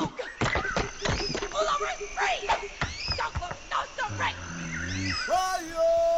Oh, Pull over! Free! Don't look, no, stop, right! Fire!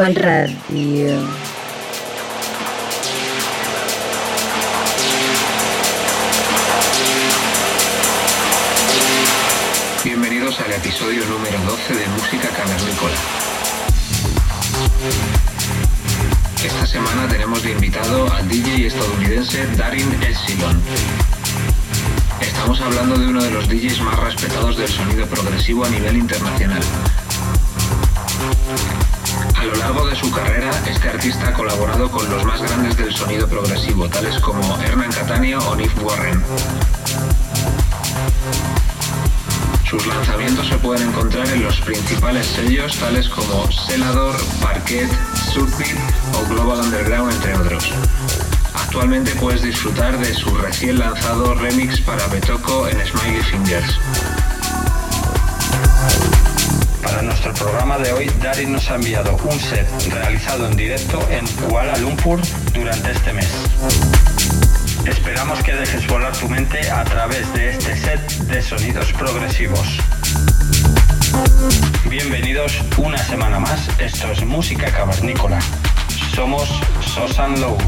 Global Radio. Bienvenidos al episodio número 12 de Música Cavernícola. Esta semana tenemos de invitado al DJ estadounidense Darin Epsilon. Estamos hablando de uno de los DJs más respetados del sonido progresivo a nivel internacional. A lo largo de su carrera, este artista ha colaborado con los más grandes del sonido progresivo, tales como Hernán Catania o Nick Warren. Sus lanzamientos se pueden encontrar en los principales sellos tales como Selador, Parquet, Subbeat o Global Underground, entre otros. Actualmente puedes disfrutar de su recién lanzado remix para Betoco en Smiley Fingers. Para nuestro programa de hoy, Darin nos ha enviado un set realizado en directo en Kuala Lumpur durante este mes. Esperamos que dejes volar tu mente a través de este set de sonidos progresivos. Bienvenidos una semana más, esto es Música Cavernícola. Somos Sosan Low.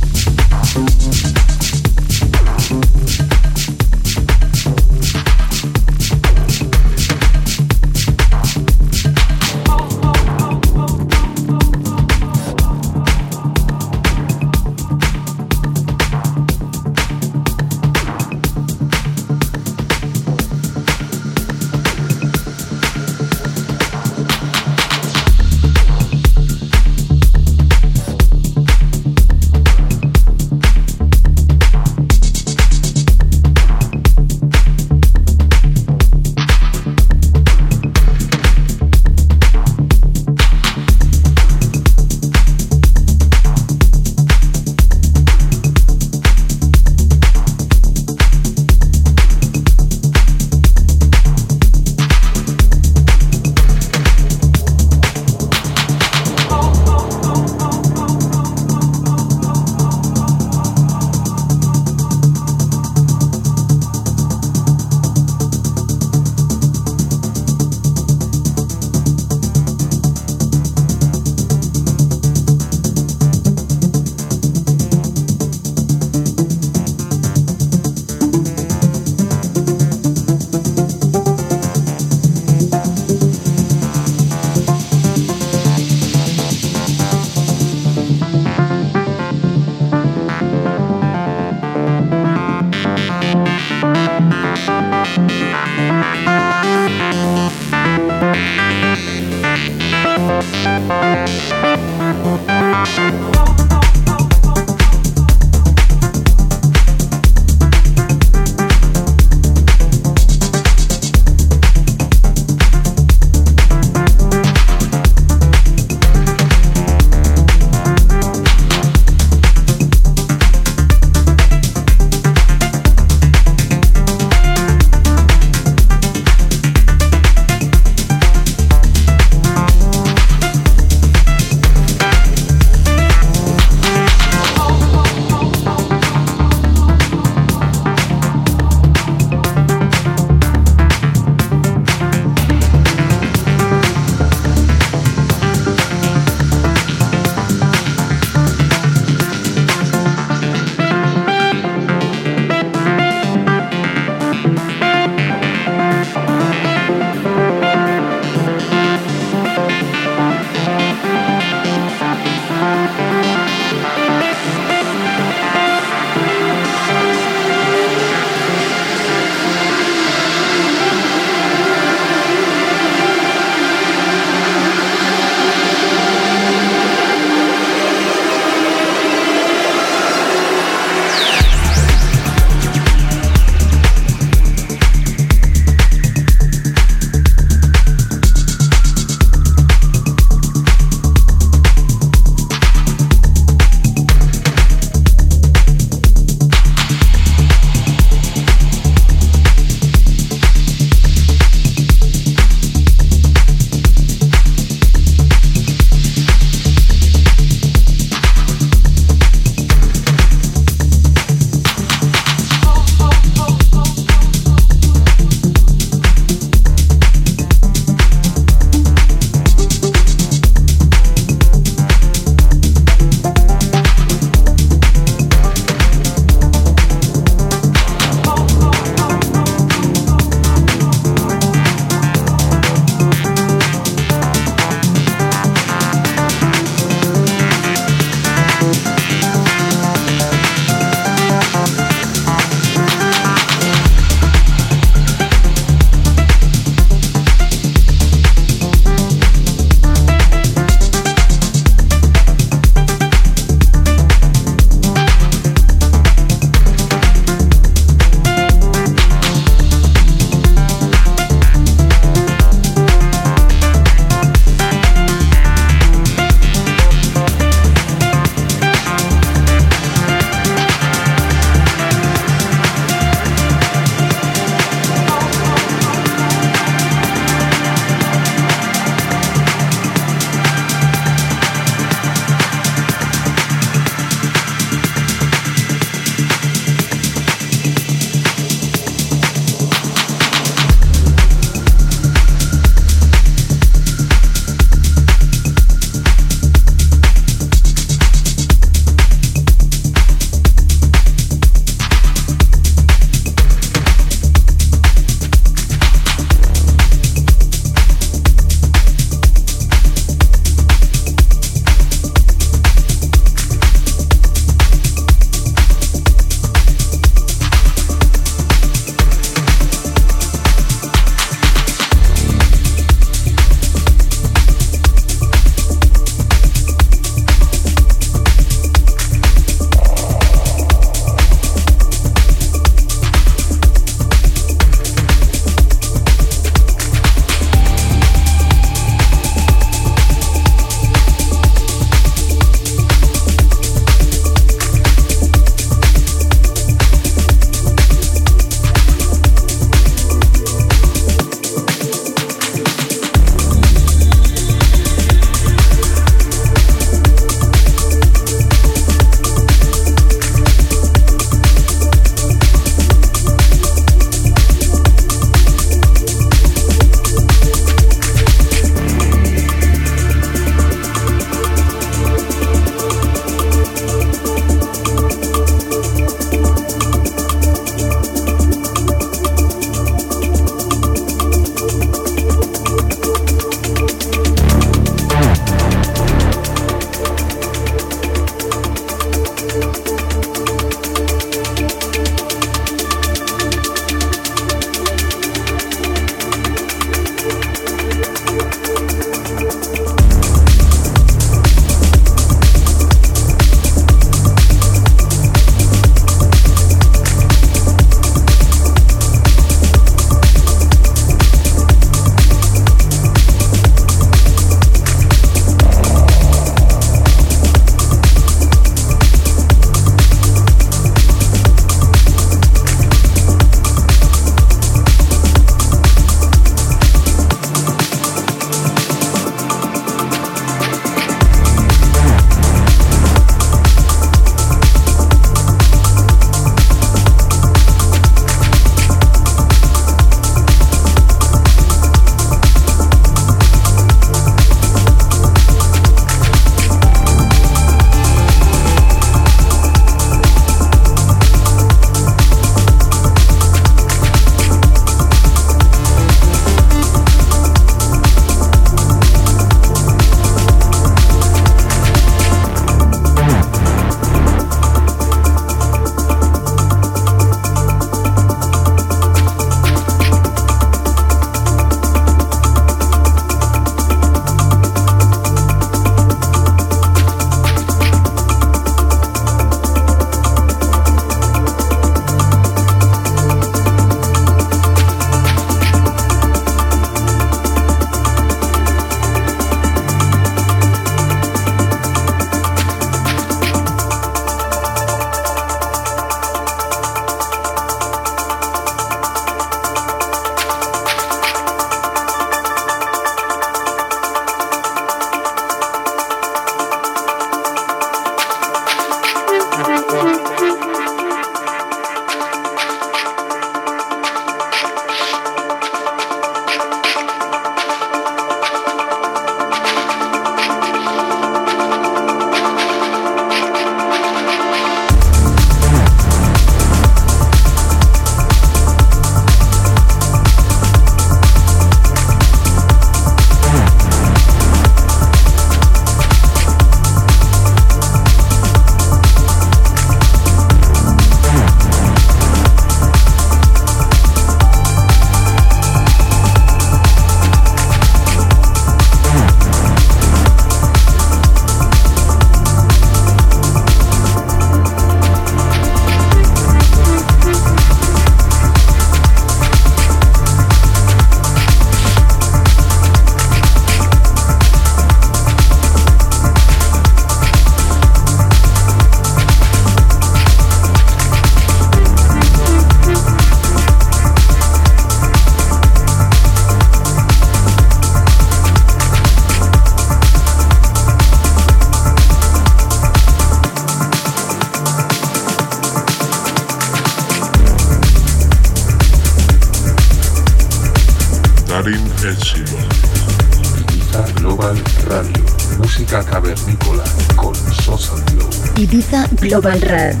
Global Radio.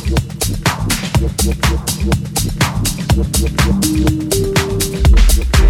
Yep, yep, yep, yep.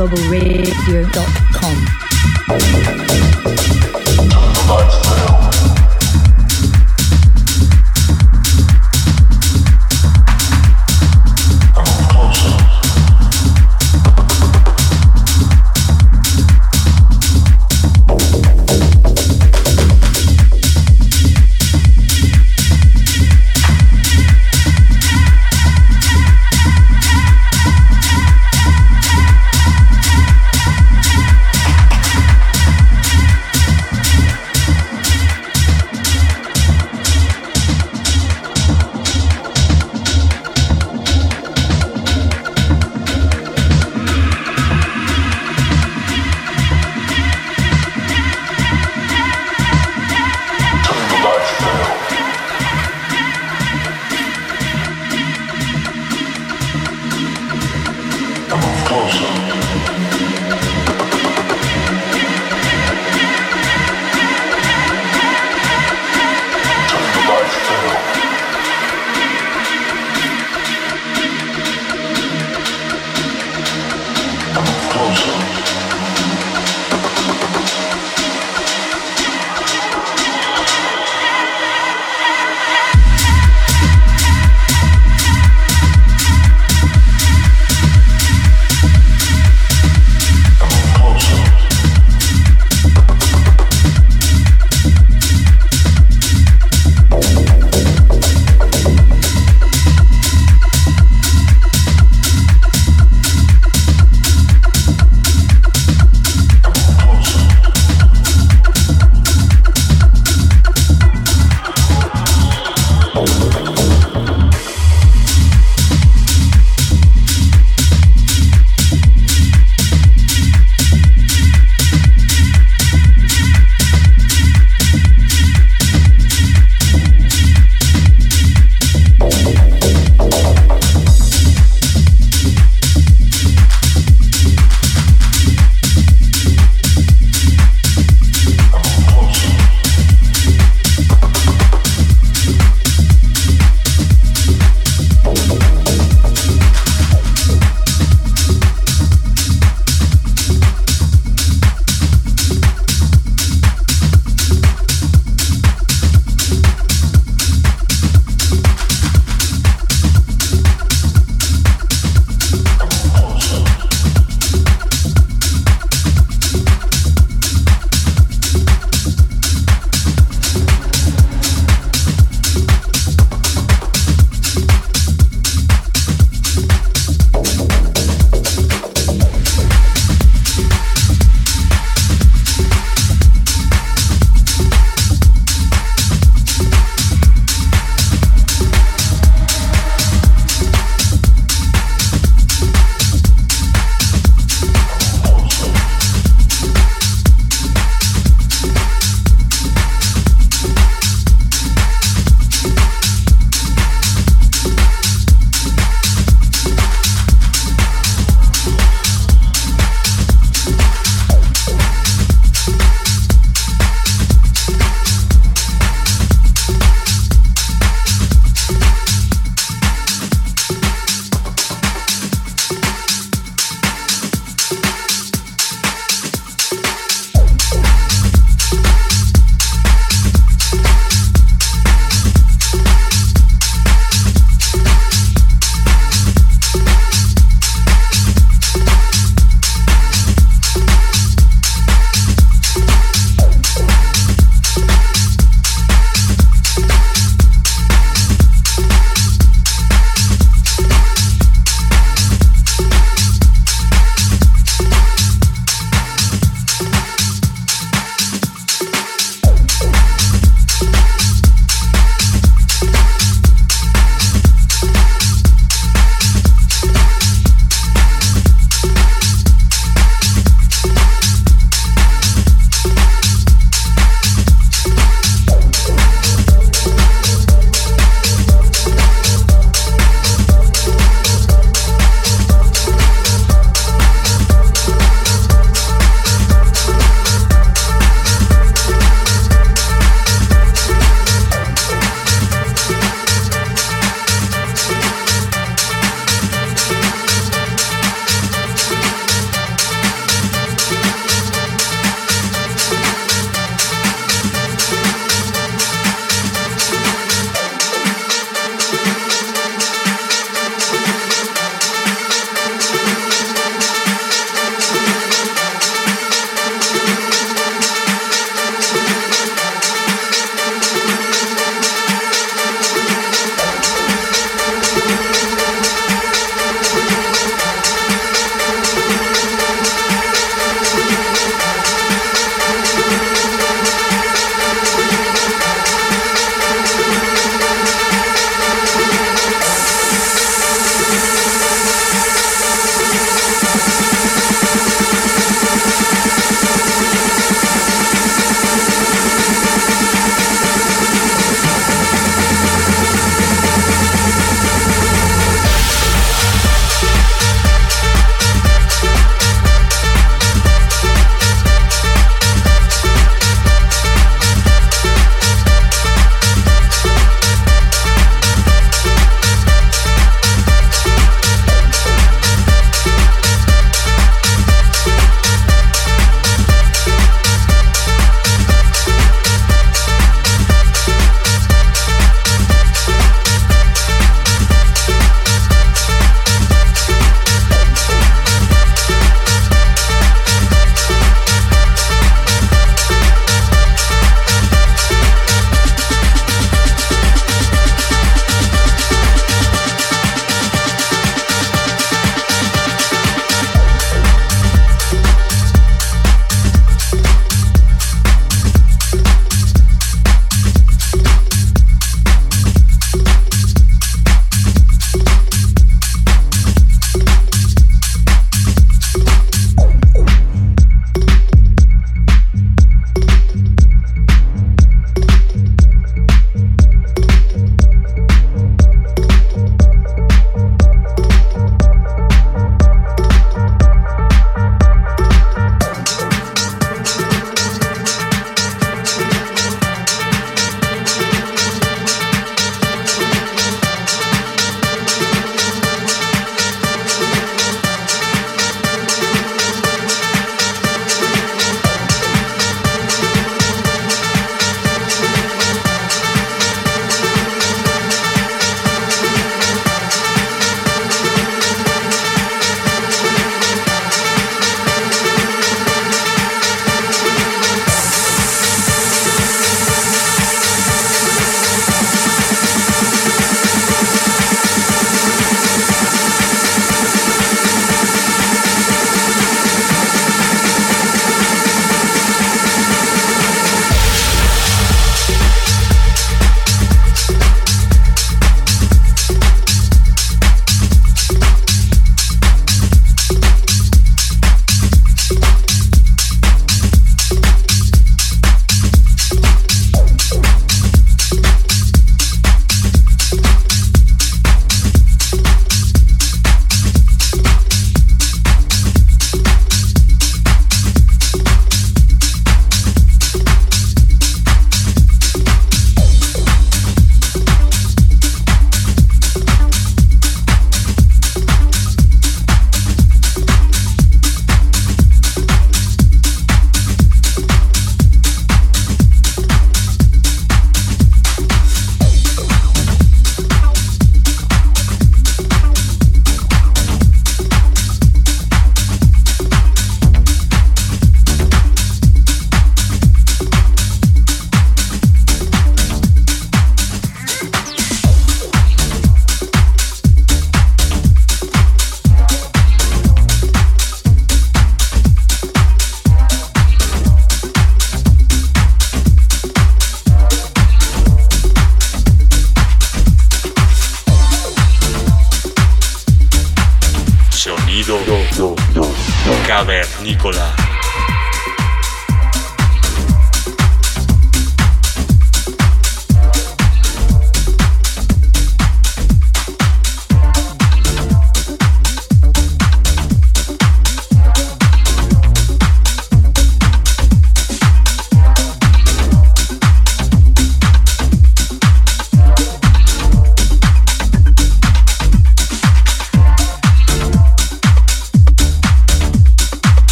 Global Radio.com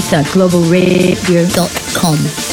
Globalradio.com.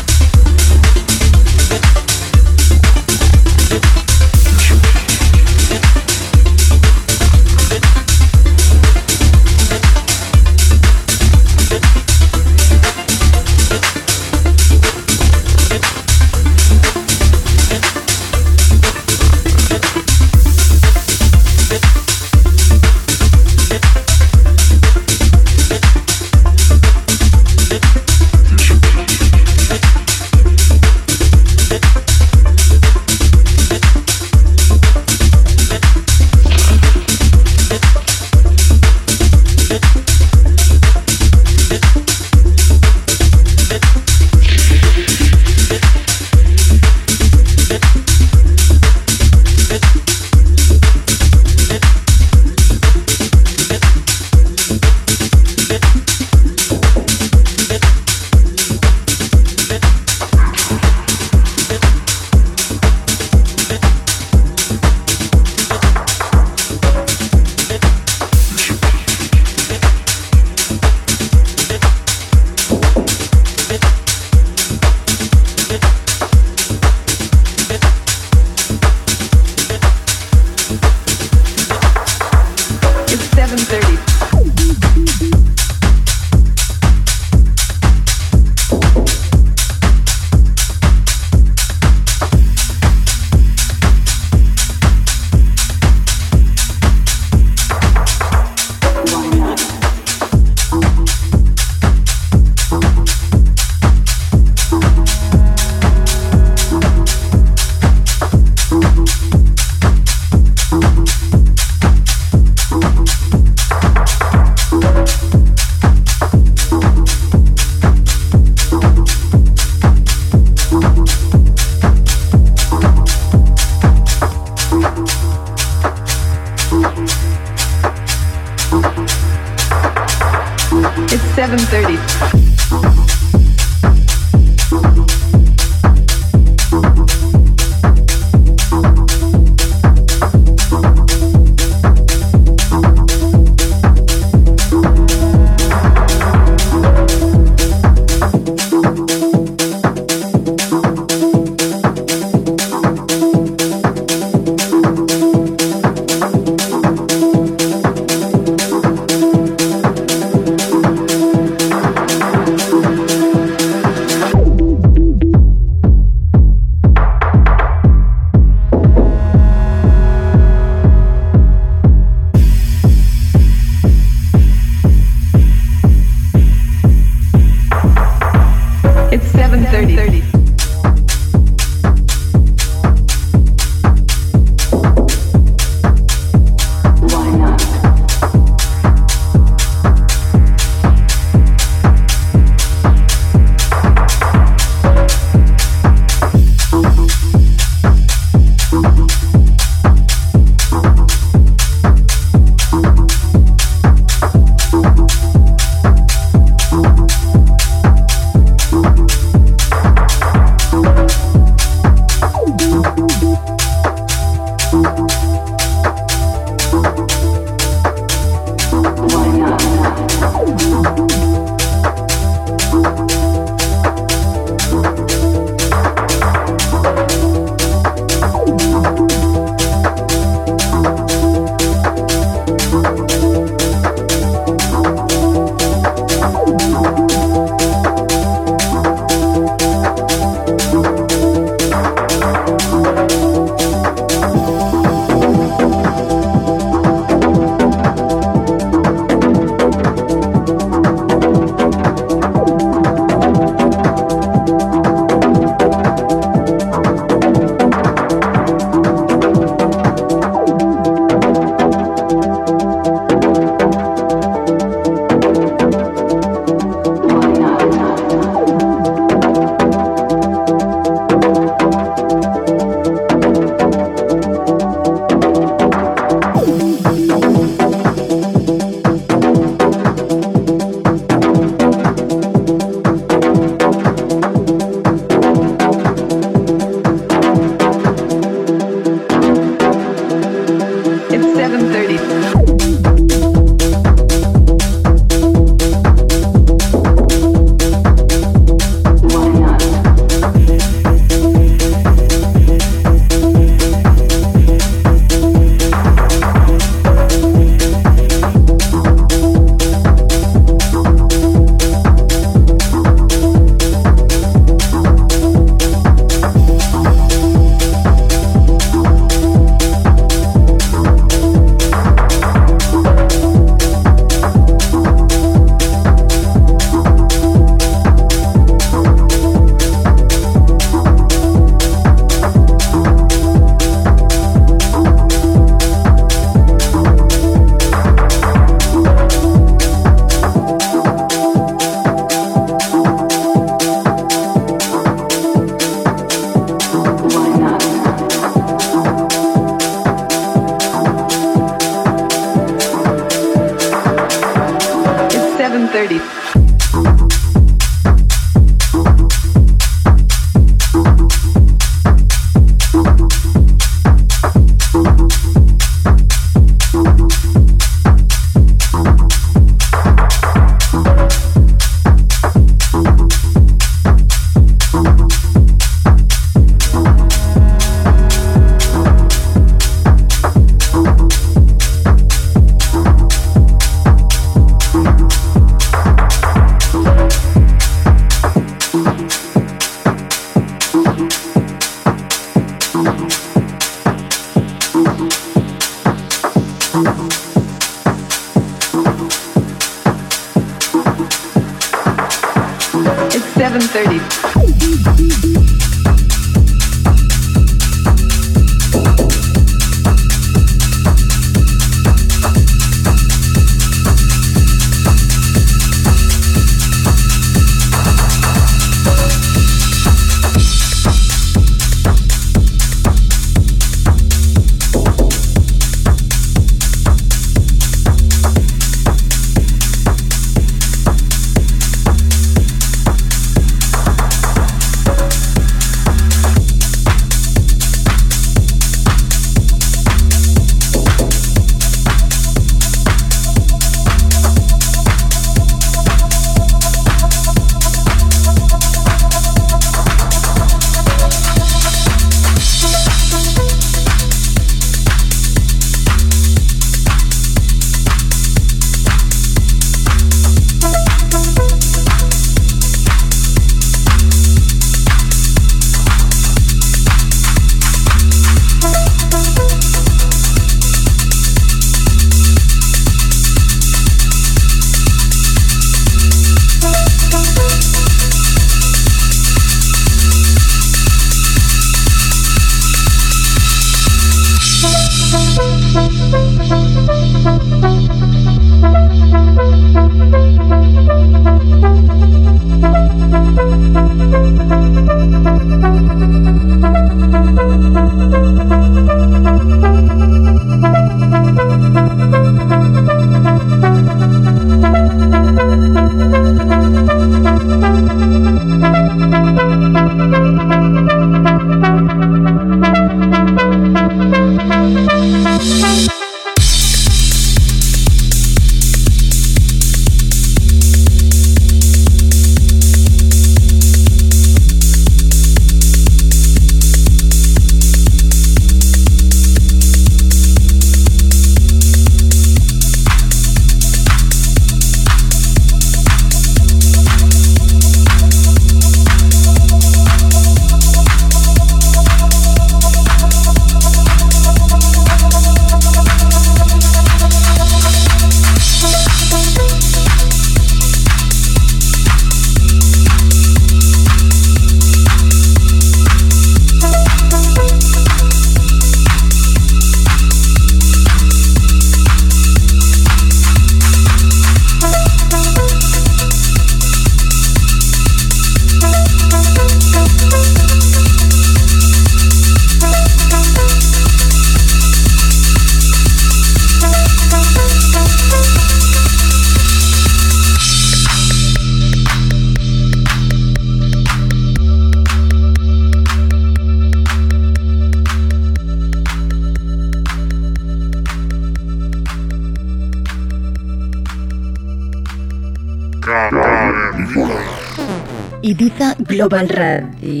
Global Radio.